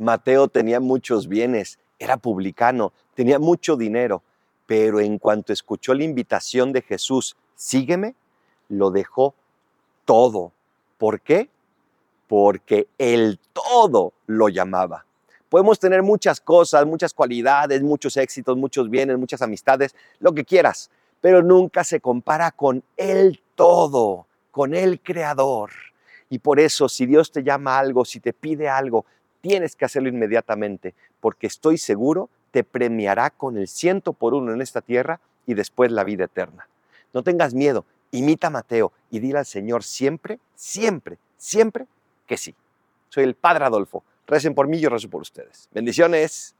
Mateo tenía muchos bienes, era publicano, tenía mucho dinero, pero en cuanto escuchó la invitación de Jesús, sígueme, lo dejó todo. ¿Por qué? Porque el todo lo llamaba. Podemos tener muchas cosas, muchas cualidades, muchos éxitos, muchos bienes, muchas amistades, lo que quieras, pero nunca se compara con el todo, con el creador. Y por eso, si Dios te llama algo, si te pide algo, tienes que hacerlo inmediatamente, porque estoy seguro te premiará con el ciento por uno en esta tierra y después la vida eterna. No tengas miedo, imita a Mateo y dile al Señor siempre, siempre, siempre que sí. Soy el Padre Adolfo. Recen por mí, yo rezo por ustedes. Bendiciones.